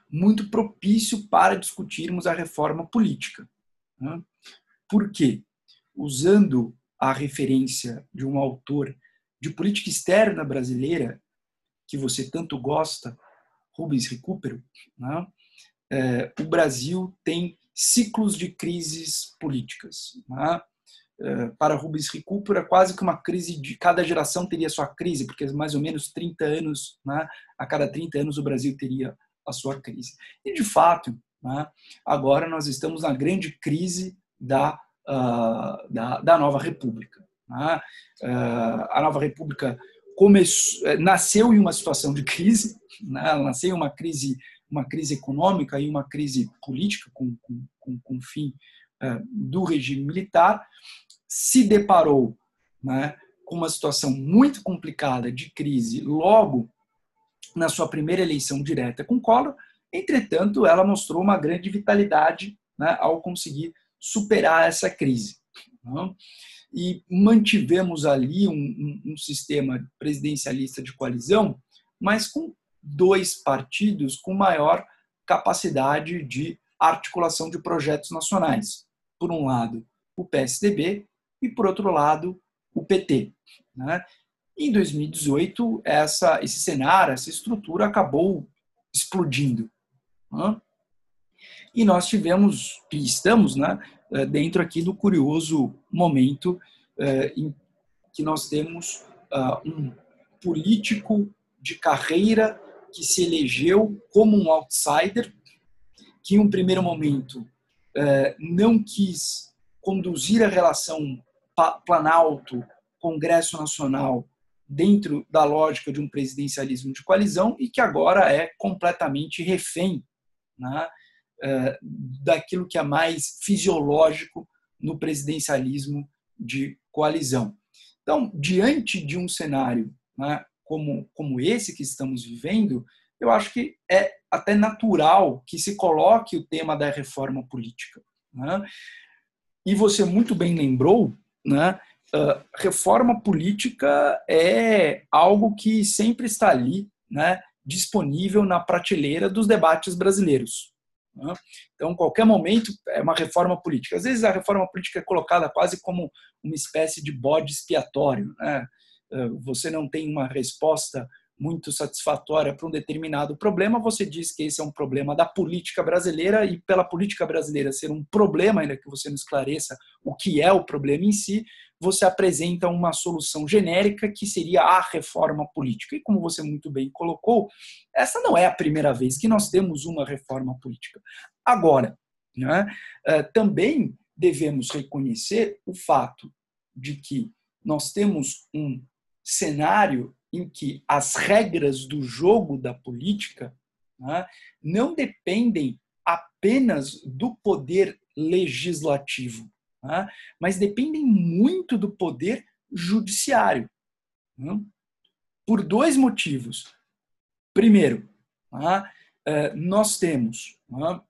muito propício para discutirmos a reforma política. Né? Por quê? Usando a referência de um autor de política externa brasileira, que você tanto gosta, Rubens Recupero, né? é, o Brasil tem ciclos de crises políticas. Né? Eh, para Rubens Recupero é quase que uma crise de cada geração teria sua crise, porque mais ou menos 30 anos, né, a cada 30 anos o Brasil teria a sua crise. E de fato, né, agora nós estamos na grande crise da, uh, da, da, nova república. Uh, a nova república começou, eh, nasceu em uma situação de crise, né? nasceu em uma crise, uma crise econômica e uma crise política com, com, com, com fim uh, do regime militar, se deparou né, com uma situação muito complicada de crise logo na sua primeira eleição direta com Collor, entretanto, ela mostrou uma grande vitalidade né, ao conseguir superar essa crise. Né? E mantivemos ali um, um, um sistema presidencialista de coalizão, mas com dois partidos com maior capacidade de articulação de projetos nacionais. Por um lado, o PSDB e, por outro lado, o PT. Né? Em 2018, essa, esse cenário, essa estrutura acabou explodindo. Né? E nós tivemos, e estamos né, dentro aqui do curioso momento eh, em que nós temos uh, um político de carreira que se elegeu como um outsider, que em um primeiro momento uh, não quis conduzir a relação Planalto, Congresso Nacional, dentro da lógica de um presidencialismo de coalizão e que agora é completamente refém né, daquilo que é mais fisiológico no presidencialismo de coalizão. Então, diante de um cenário né, como, como esse que estamos vivendo, eu acho que é até natural que se coloque o tema da reforma política. Né? E você muito bem lembrou né? Uh, reforma política é algo que sempre está ali, né, disponível na prateleira dos debates brasileiros. Né? Então, qualquer momento é uma reforma política. Às vezes a reforma política é colocada quase como uma espécie de bode expiatório. Né? Uh, você não tem uma resposta muito satisfatória para um determinado problema, você diz que esse é um problema da política brasileira e pela política brasileira ser um problema, ainda que você não esclareça o que é o problema em si, você apresenta uma solução genérica que seria a reforma política. E como você muito bem colocou, essa não é a primeira vez que nós temos uma reforma política. Agora, né, eh, também devemos reconhecer o fato de que nós temos um cenário em que as regras do jogo da política né, não dependem apenas do poder legislativo, né, mas dependem muito do poder judiciário. Né, por dois motivos. Primeiro, né, eh, nós temos, né,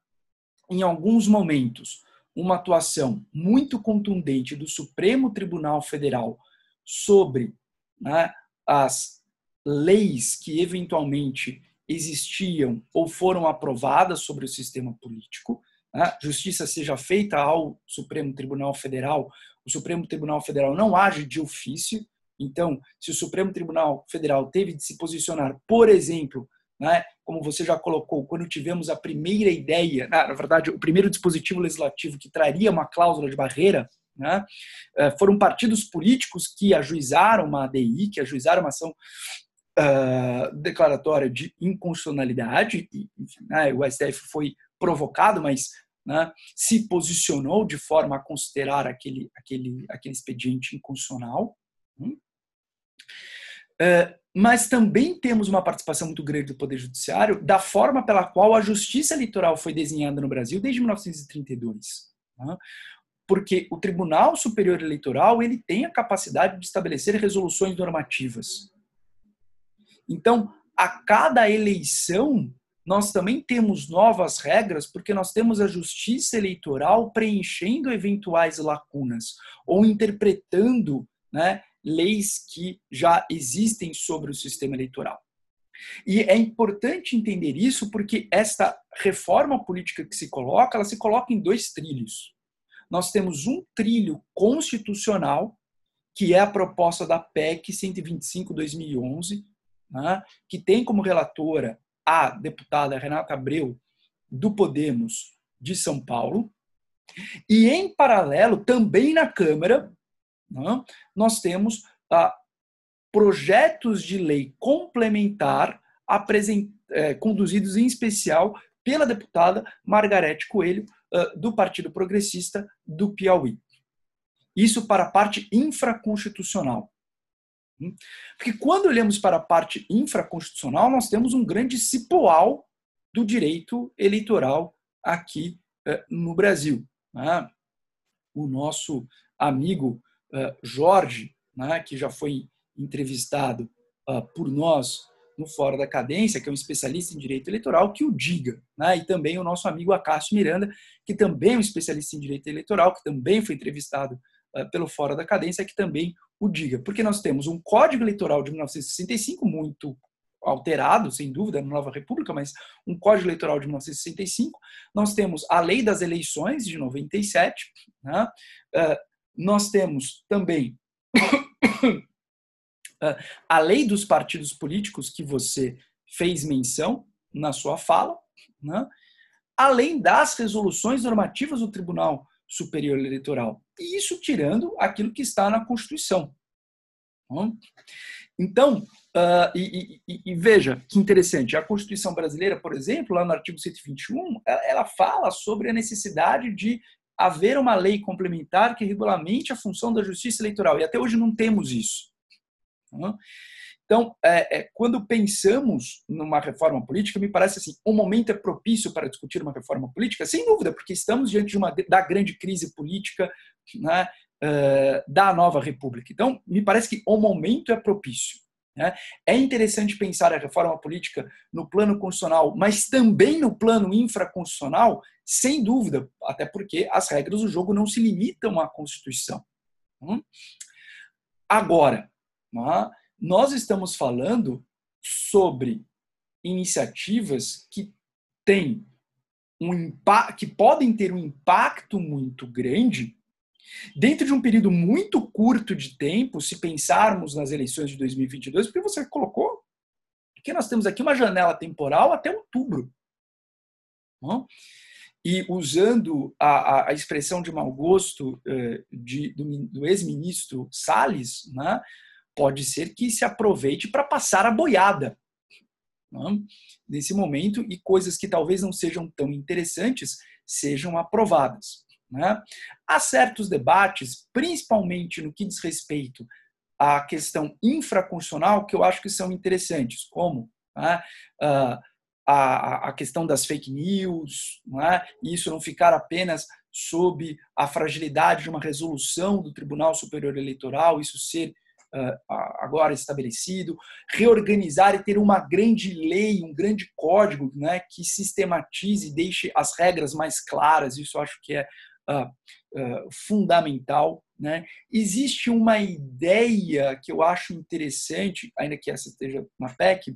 em alguns momentos, uma atuação muito contundente do Supremo Tribunal Federal sobre né, as leis que eventualmente existiam ou foram aprovadas sobre o sistema político, né, justiça seja feita ao Supremo Tribunal Federal, o Supremo Tribunal Federal não age de ofício, então, se o Supremo Tribunal Federal teve de se posicionar, por exemplo, né, como você já colocou, quando tivemos a primeira ideia, na verdade, o primeiro dispositivo legislativo que traria uma cláusula de barreira né? Eh, foram partidos políticos que ajuizaram uma ADI, que ajuizaram uma ação uh, declaratória de inconstitucionalidade. E, enfim, né, o STF foi provocado, mas né, se posicionou de forma a considerar aquele, aquele, aquele expediente inconstitucional. Uh, mas também temos uma participação muito grande do Poder Judiciário da forma pela qual a justiça eleitoral foi desenhada no Brasil desde 1932 porque o Tribunal Superior Eleitoral ele tem a capacidade de estabelecer resoluções normativas. Então, a cada eleição, nós também temos novas regras, porque nós temos a justiça eleitoral preenchendo eventuais lacunas ou interpretando né, leis que já existem sobre o sistema eleitoral. E é importante entender isso porque esta reforma política que se coloca, ela se coloca em dois trilhos nós temos um trilho constitucional, que é a proposta da PEC 125-2011, né, que tem como relatora a deputada Renata Abreu, do Podemos de São Paulo. E, em paralelo, também na Câmara, né, nós temos ah, projetos de lei complementar é, conduzidos em especial pela deputada Margarete Coelho, do Partido Progressista do Piauí. Isso para a parte infraconstitucional. Hum? Porque quando olhamos para a parte infraconstitucional, nós temos um grande cipoal do direito eleitoral aqui no Brasil. Né? O nosso amigo Jorge, né, que já foi entrevistado por nós no Fórum da Cadência, que é um especialista em direito eleitoral, que o diga. Né? E também o nosso amigo Acácio Miranda, que também é um especialista em direito eleitoral, que também foi entrevistado uh, pelo Fórum da Cadência, que também o diga. Porque nós temos um Código Eleitoral de 1965 muito alterado, sem dúvida, na Nova República, mas um Código Eleitoral de 1965. Nós temos a Lei das Eleições de 97. Né? Uh, nós temos também a lei dos partidos políticos que você fez menção na sua fala, né? além das resoluções normativas do Tribunal Superior Eleitoral. E isso tirando aquilo que está na Constituição. Então, uh, e, e, e, veja que interessante, a Constituição brasileira, por exemplo, lá no artigo 121, ela, ela fala sobre a necessidade de haver uma lei complementar que regulamente a função da justiça eleitoral. E até hoje não temos isso. Né? Então, é, é, quando pensamos numa reforma política, me parece assim, o momento é propício para discutir uma reforma política, sem dúvida, porque estamos diante de uma da grande crise política né, uh, da nova república. Então, me parece que o momento é propício. Né? É interessante pensar a reforma política no plano constitucional, mas também no plano infraconstitucional, sem dúvida, até porque as regras do jogo não se limitam à Constituição. Hum? Agora, Nós estamos falando sobre iniciativas que têm um impacto, que podem ter um impacto muito grande. Dentro de um período muito curto de tempo, se pensarmos nas eleições de 2022, porque você colocou Porque nós temos aqui uma janela temporal até outubro. E usando a, a, expressão de mau gosto eh, de, do, do ex-ministro Salles, né, pode ser que se aproveite para passar a boiada né, nesse momento e coisas que talvez não sejam tão interessantes sejam aprovadas. Né? Há certos debates, principalmente no que diz respeito à questão infraconstitucional, que eu acho que são interessantes, como né, uh, a, a questão das fake news, não é? isso não ficar apenas sob a fragilidade de uma resolução do Tribunal Superior Eleitoral, isso ser agora estabelecido, reorganizar e ter uma grande lei, um grande código né, que sistematize e deixe as regras mais claras, isso acho que é uh, uh, fundamental. Né? Existe uma ideia que eu acho interessante, ainda que essa esteja na PEC,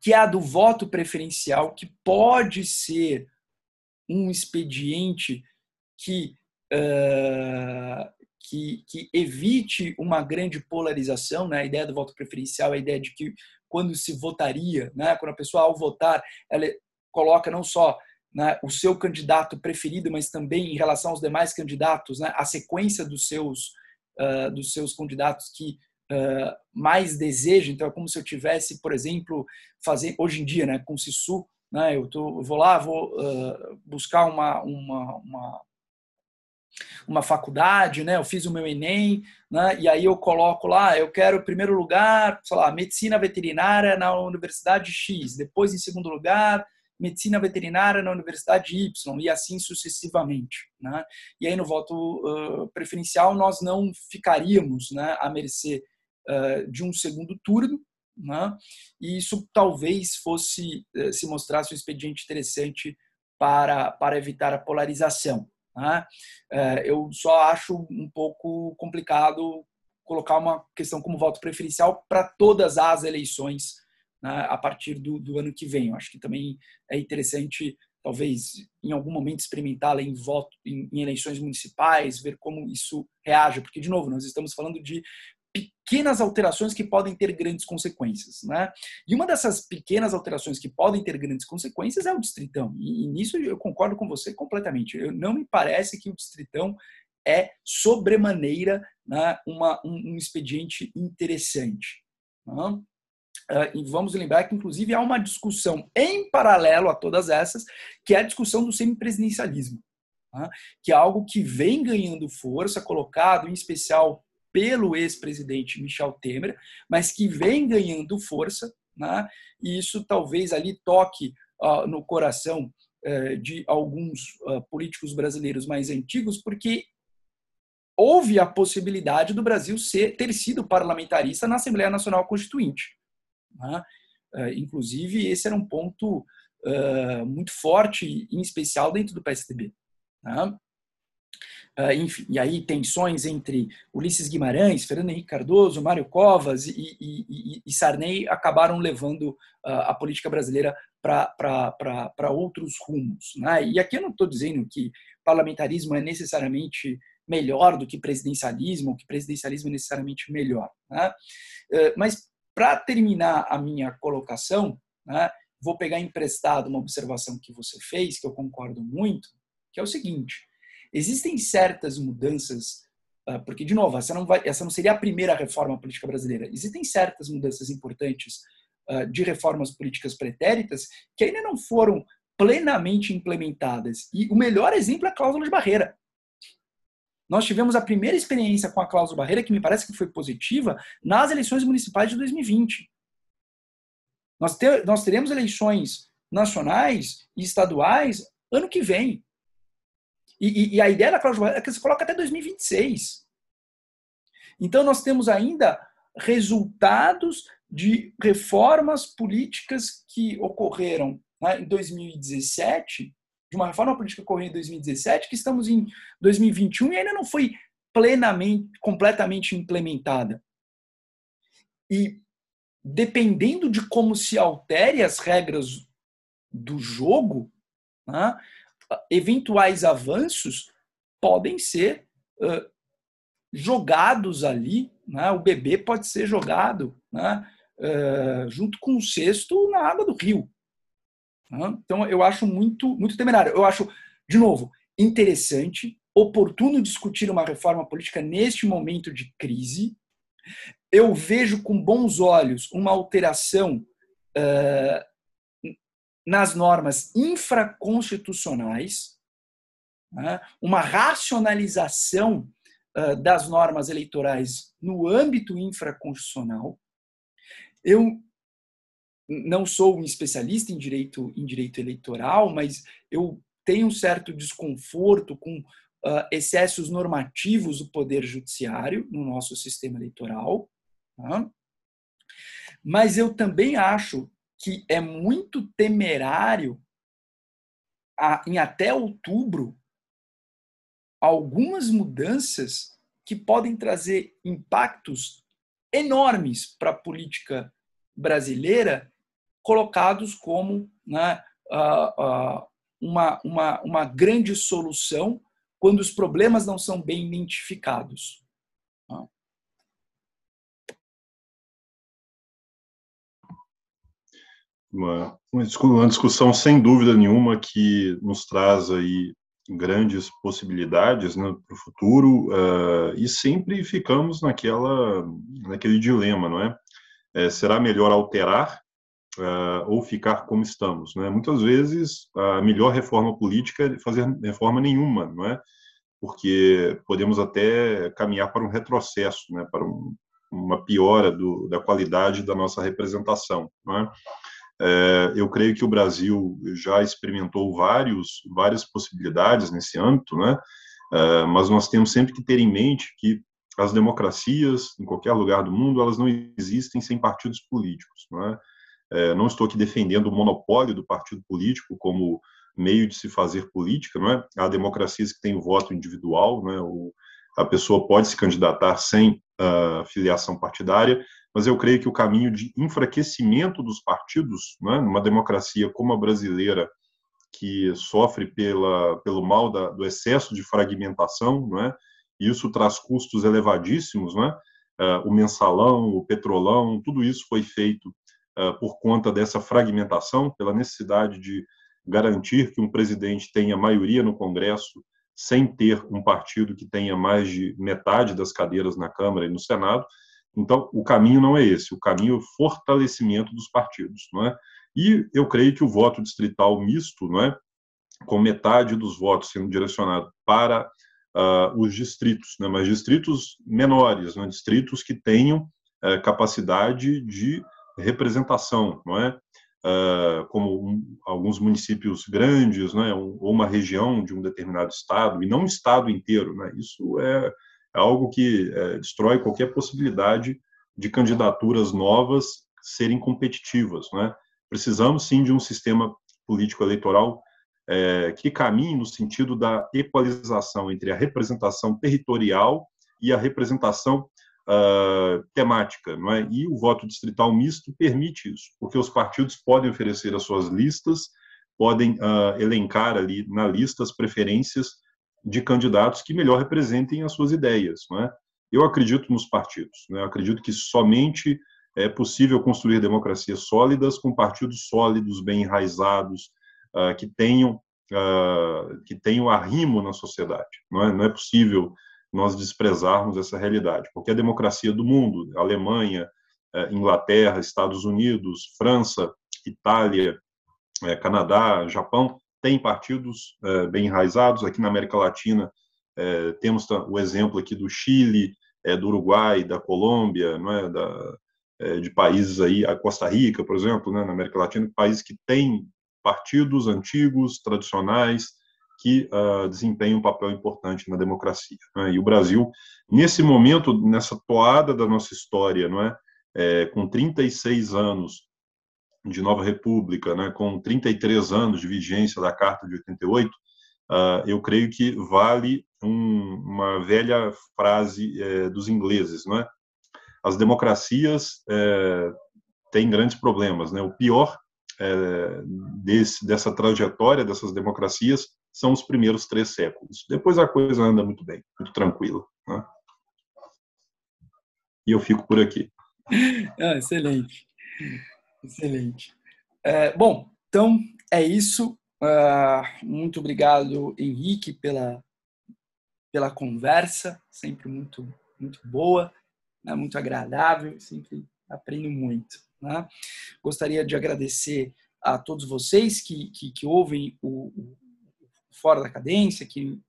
que é a do voto preferencial, que pode ser um expediente que, uh, que, que, evite uma grande polarização. Né? A ideia do voto preferencial a ideia de que quando se votaria, né? quando a pessoa, ao votar, ela coloca não só né, o seu candidato preferido, mas também em relação aos demais candidatos, né, a sequência dos seus, uh, dos seus candidatos que uh, mais desejo. Então, é como se eu tivesse, por exemplo, fazer hoje em dia, né, com o Sisu, né, eu, tô, eu vou lá, vou uh, buscar uma, uma, uma, uma, faculdade, né, eu fiz o meu Enem, né, e aí eu coloco lá, eu quero, primeiro lugar, sei lá, medicina veterinária na Universidade X, depois, em segundo lugar, medicina veterinária na Universidade Y e assim sucessivamente. Né? E aí no voto uh, preferencial nós não ficaríamos né, à mercê uh, de um segundo turno, né? e isso talvez fosse uh, se mostrasse um expediente interessante para, para evitar a polarização. Né? eu só acho um pouco complicado colocar uma questão como voto preferencial para todas as eleições né, a partir do, do, ano que vem. Eu acho que também é interessante, talvez, em algum momento, experimentá-la em, voto, em, em eleições municipais, ver como isso reage, porque, de novo, nós estamos falando de pequenas alterações que podem ter grandes consequências. Né? E uma dessas pequenas alterações que podem ter grandes consequências é o distritão. E, nisso eu concordo com você completamente. Eu, não me parece que o distritão é sobremaneira né, uma, um, um expediente interessante. Né? E vamos lembrar que, inclusive, há uma discussão em paralelo a todas essas, que é a discussão do semipresidencialismo, tá? que é algo que vem ganhando força, colocado em especial pelo ex-presidente Michel Temer, mas que vem ganhando força, né? e isso talvez ali toque uh, no coração uh, de alguns uh, políticos brasileiros mais antigos, porque houve a possibilidade do Brasil ser, ter sido parlamentarista na Assembleia Nacional Constituinte. Né? Uh, inclusive, esse era um ponto uh, muito forte, em especial dentro do PSDB. Né? Uh, enfim, e aí tensões entre Ulisses Guimarães, Fernando Henrique Cardoso, Mário Covas e, e, e, e Sarney acabaram levando a política brasileira para outros rumos. Né? E aqui eu não estou dizendo que parlamentarismo é necessariamente melhor do que presidencialismo, ou que presidencialismo é necessariamente melhor. Né? Mas para terminar a minha colocação, né, vou pegar emprestado uma observação que você fez, que eu concordo muito, que é o seguinte: existem certas mudanças, ah, porque, de novo, essa não, vai, essa não seria a primeira reforma política brasileira, existem certas mudanças importantes ah, de reformas políticas pretéritas que ainda não foram plenamente implementadas. E o melhor exemplo é a cláusula de barreira. Nós tivemos a primeira experiência com a cláusula barreira, que me parece que foi positiva, nas eleições municipais de 2020. Nós, nós teremos eleições nacionais e estaduais ano que vem. E, e, e a ideia da cláusula é que se coloca até 2026. Então, nós temos ainda resultados de reformas políticas que ocorreram né, em 2017 de uma reforma política ocorrendo em 2017, que estamos em 2021 e ainda não foi plenamente, completamente implementada. E dependendo de como se altere as regras do jogo, né, eventuais avanços podem ser jogados ali, né, o bebê pode ser jogado né, junto com o cesto na água do rio. Então, eu acho muito, muito temerário. Eu acho, de novo, interessante, oportuno discutir uma reforma política neste momento de crise. Eu vejo com bons olhos uma alteração uh, nas normas infraconstitucionais, né? uma racionalização uh, das normas eleitorais no âmbito infraconstitucional. Eu não sou um especialista em direito, em direito eleitoral, mas eu tenho um certo desconforto com uh, excessos normativos do Poder Judiciário no nosso sistema eleitoral. Tá? Mas eu também acho que é muito temerário, a, em até outubro, algumas mudanças que podem trazer impactos enormes para a política brasileira colocados como né, uma, uma, uma grande solução quando os problemas não são bem identificados. Uma, uma discussão sem dúvida nenhuma que nos traz aí grandes possibilidades né, para o futuro uh, e sempre ficamos naquela naquele dilema, não é? é será melhor alterar uh, ou ficar como estamos. Né? Muitas vezes, a melhor reforma política é fazer reforma nenhuma, não é? porque podemos até caminhar para um retrocesso, né? para um, uma piora do, da qualidade da nossa representação. Não é? É, eu creio que o Brasil já experimentou vários, várias possibilidades nesse âmbito, né? É, mas nós temos sempre que ter em mente que as democracias, em qualquer lugar do mundo, elas não existem sem partidos políticos. Não é? É, não estou aqui defendendo o monopólio do partido político como meio de se fazer política, não é? Há democracias que têm o voto individual, é? O, a pessoa pode se candidatar sem uh, filiação partidária, mas eu creio que o caminho de enfraquecimento dos partidos, é? numa democracia como a brasileira, que sofre pela, pelo mal da, do excesso de fragmentação, não é? e isso traz custos elevadíssimos, não é? Uh, o mensalão, o petrolão, tudo isso foi feito uh, por conta dessa fragmentação, pela necessidade de garantir que um presidente tenha maioria no Congresso sem ter um partido que tenha mais de metade das cadeiras na Câmara e no Senado. Então, o caminho não é esse, o caminho é o fortalecimento dos partidos, não é? E eu creio que o voto distrital misto, não é? Com metade dos votos sendo direcionado para uh, os distritos, né? Mas distritos menores, não é? distritos que tenham uh, capacidade de representação, não é? Uh, como um, alguns municípios grandes, né, ou uma região de um determinado estado, e não um estado inteiro. Né, isso é, é algo que é, destrói qualquer possibilidade de candidaturas novas serem competitivas. Né. Precisamos, sim, de um sistema político-eleitoral é, que caminhe no sentido da equalização entre a representação territorial e a representação uh, temática, não é? E o voto distrital misto permite isso, porque os partidos podem oferecer as suas listas, podem uh, elencar ali na lista as preferências de candidatos que melhor representem as suas ideias, não é? Eu acredito nos partidos, né? Eu acredito que somente é possível construir democracias sólidas com partidos sólidos, bem enraizados, uh, que tenham uh, que tenham arrimo na sociedade. Não é, não é possível nós desprezarmos essa realidade, porque a democracia do mundo, Alemanha, eh, Inglaterra, Estados Unidos, França, Itália, eh, Canadá, Japão, tem partidos eh, bem enraizados. Aqui na América Latina temos o exemplo aqui do Chile, do Uruguai, da Colômbia, não é, da, de países aí, a Costa Rica, por exemplo, né, na América Latina, países que têm partidos antigos, tradicionais, que uh, desempenham um papel importante na democracia. Né? E o Brasil, nesse momento, nessa toada da nossa história, não é? é com 36 anos de nova república, né, com 33 anos de vigência da Carta de 88, uh, ah, eu creio que vale um, uma velha frase é, dos ingleses, não é? As democracias é, têm grandes problemas, né? O pior é, desse, dessa trajetória dessas democracias são os primeiros três séculos. Depois a coisa anda muito bem, muito tranquila. Né? E eu fico por aqui. Ah, excelente. Excelente. É, bom, então é isso. Uh, muito obrigado, Henrique, pela, pela conversa, sempre muito, muito boa, né? muito agradável, sempre aprendo muito. Né? Gostaria de agradecer a todos vocês que, que, que ouvem o, o, Fora da Cadência, que,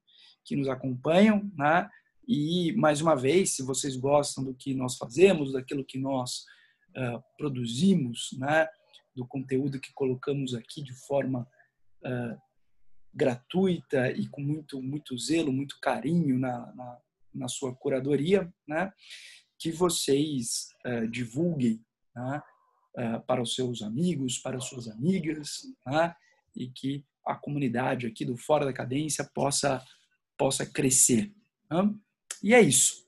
que nos acompanham, né? E, mais uma vez, se vocês gostam do que nós fazemos, daquilo que nós uh, produzimos, né? do conteúdo que colocamos aqui de forma uh, gratuita e com muito, muito zelo, muito carinho na, na, na sua curadoria, né? que vocês uh, divulguem né? para os seus amigos, para as suas amigas, né? e que a comunidade aqui do Fora da Cadência possa, possa crescer. Né? E é isso.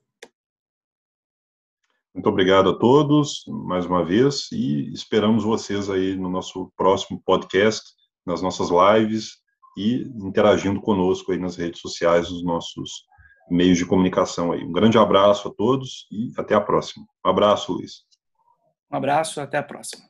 Muito obrigado a todos, mais uma vez, e esperamos vocês aí no nosso próximo podcast, nas nossas lives e interagindo conosco aí nas redes sociais, nos nossos meios de comunicação aí. Um grande abraço a todos e até a próxima. Um abraço, Luiz. Um abraço, até a próxima.